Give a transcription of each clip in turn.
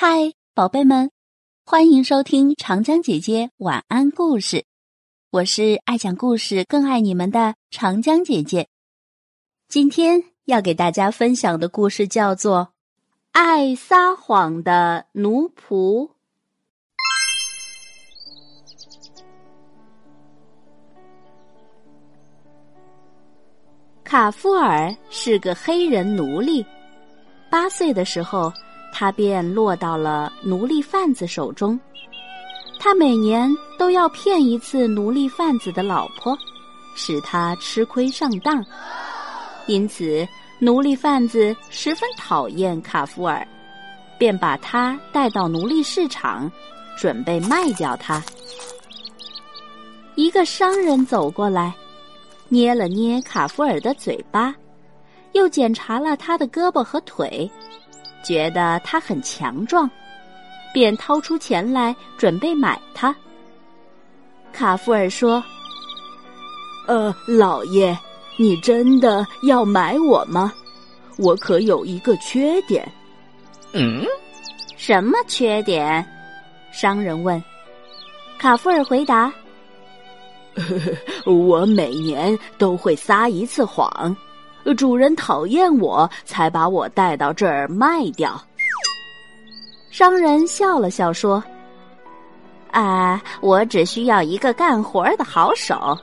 嗨，宝贝们，欢迎收听长江姐姐晚安故事。我是爱讲故事、更爱你们的长江姐姐。今天要给大家分享的故事叫做《爱撒谎的奴仆》。卡夫尔是个黑人奴隶，八岁的时候。他便落到了奴隶贩子手中，他每年都要骗一次奴隶贩子的老婆，使他吃亏上当。因此，奴隶贩子十分讨厌卡夫尔，便把他带到奴隶市场，准备卖掉他。一个商人走过来，捏了捏卡夫尔的嘴巴，又检查了他的胳膊和腿。觉得他很强壮，便掏出钱来准备买他。卡夫尔说：“呃，老爷，你真的要买我吗？我可有一个缺点。”“嗯，什么缺点？”商人问。卡夫尔回答：“ 我每年都会撒一次谎。”主人讨厌我，才把我带到这儿卖掉。商人笑了笑说：“啊，我只需要一个干活的好手，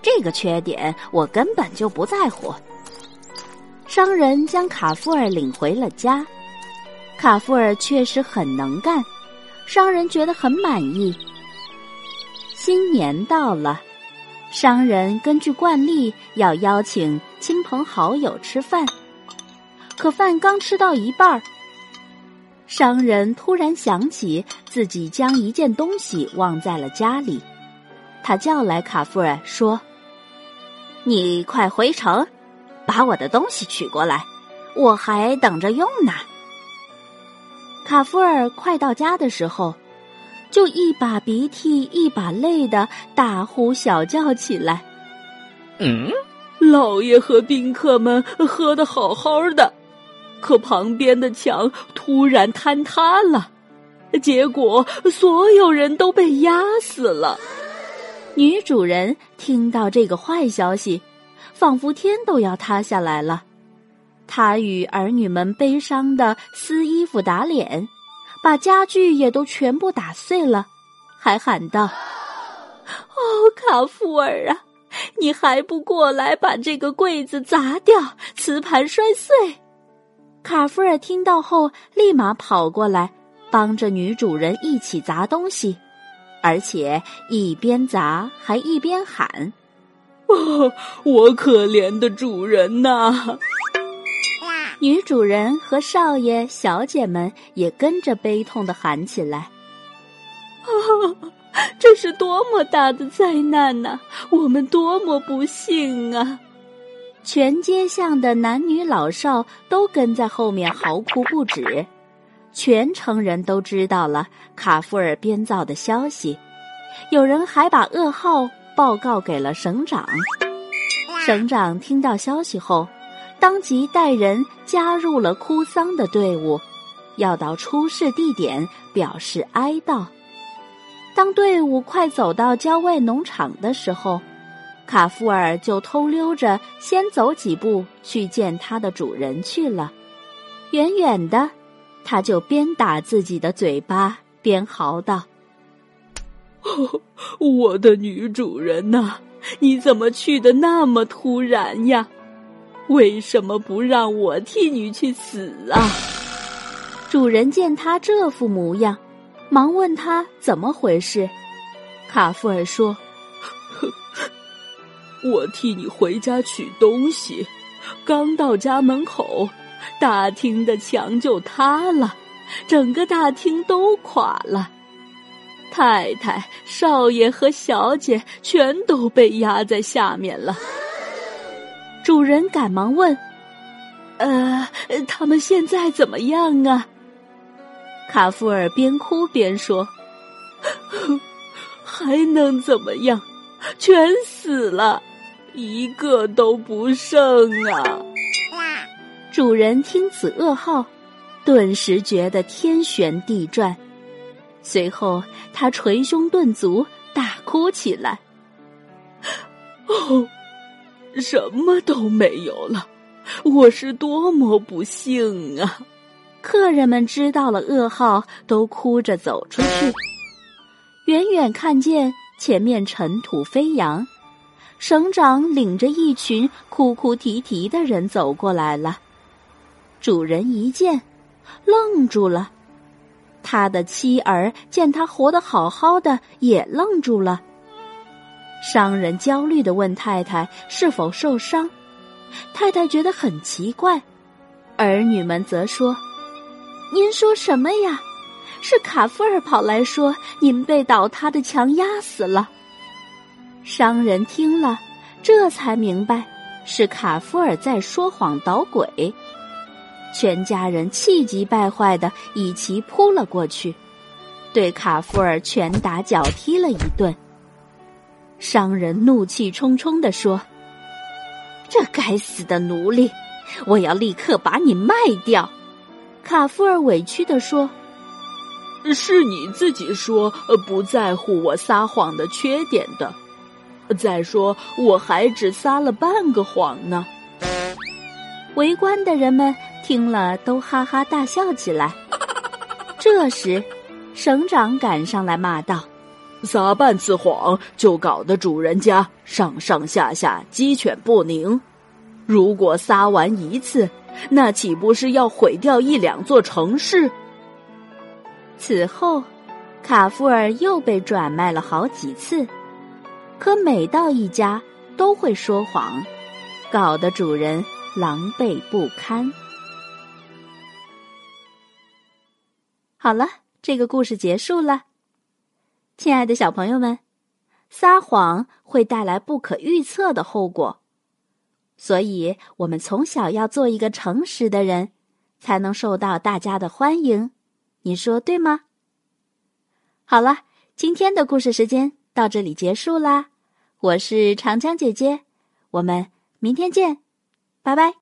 这个缺点我根本就不在乎。”商人将卡夫尔领回了家。卡夫尔确实很能干，商人觉得很满意。新年到了。商人根据惯例要邀请亲朋好友吃饭，可饭刚吃到一半儿，商人突然想起自己将一件东西忘在了家里，他叫来卡夫尔说：“你快回城，把我的东西取过来，我还等着用呢。”卡夫尔快到家的时候。就一把鼻涕一把泪的大呼小叫起来。嗯，老爷和宾客们喝的好好的，可旁边的墙突然坍塌了，结果所有人都被压死了。女主人听到这个坏消息，仿佛天都要塌下来了。她与儿女们悲伤的撕衣服打脸。把家具也都全部打碎了，还喊道：“哦，卡夫尔啊，你还不过来把这个柜子砸掉，瓷盘摔碎！”卡夫尔听到后，立马跑过来，帮着女主人一起砸东西，而且一边砸还一边喊：“哦，我可怜的主人呐！”女主人和少爷、小姐们也跟着悲痛的喊起来：“啊，这是多么大的灾难呐！我们多么不幸啊！”全街巷的男女老少都跟在后面嚎哭不止。全城人都知道了卡夫尔编造的消息，有人还把噩耗报告给了省长。省长听到消息后。当即带人加入了哭丧的队伍，要到出事地点表示哀悼。当队伍快走到郊外农场的时候，卡夫尔就偷溜着先走几步去见他的主人去了。远远的，他就边打自己的嘴巴边嚎道：“我的女主人呐，你怎么去的那么突然呀？”为什么不让我替你去死啊？主人见他这副模样，忙问他怎么回事。卡夫尔说：“ 我替你回家取东西，刚到家门口，大厅的墙就塌了，整个大厅都垮了，太太、少爷和小姐全都被压在下面了。”主人赶忙问：“呃，他们现在怎么样啊？”卡夫尔边哭边说：“ 还能怎么样？全死了，一个都不剩啊！”主人听此噩耗，顿时觉得天旋地转，随后他捶胸顿足，大哭起来：“哦，什么都没有了，我是多么不幸啊！”客人们知道了噩耗，都哭着走出去。远远看见前面尘土飞扬，省长领着一群哭哭啼啼的人走过来了。主人一见，愣住了；他的妻儿见他活得好好的，也愣住了。商人焦虑的问太太是否受伤，太太觉得很奇怪，儿女们则说。您说什么呀？是卡夫尔跑来说您被倒塌的墙压死了。商人听了，这才明白是卡夫尔在说谎捣鬼。全家人气急败坏的一起扑了过去，对卡夫尔拳打脚踢了一顿。商人怒气冲冲地说：“这该死的奴隶，我要立刻把你卖掉！”卡夫尔委屈地说：“是你自己说不在乎我撒谎的缺点的。再说，我还只撒了半个谎呢。”围观的人们听了都哈哈大笑起来。这时，省长赶上来骂道：“撒半次谎就搞得主人家上上下下鸡犬不宁，如果撒完一次……”那岂不是要毁掉一两座城市？此后，卡夫尔又被转卖了好几次，可每到一家都会说谎，搞得主人狼狈不堪。好了，这个故事结束了。亲爱的小朋友们，撒谎会带来不可预测的后果。所以，我们从小要做一个诚实的人，才能受到大家的欢迎。你说对吗？好了，今天的故事时间到这里结束啦。我是长江姐姐，我们明天见，拜拜。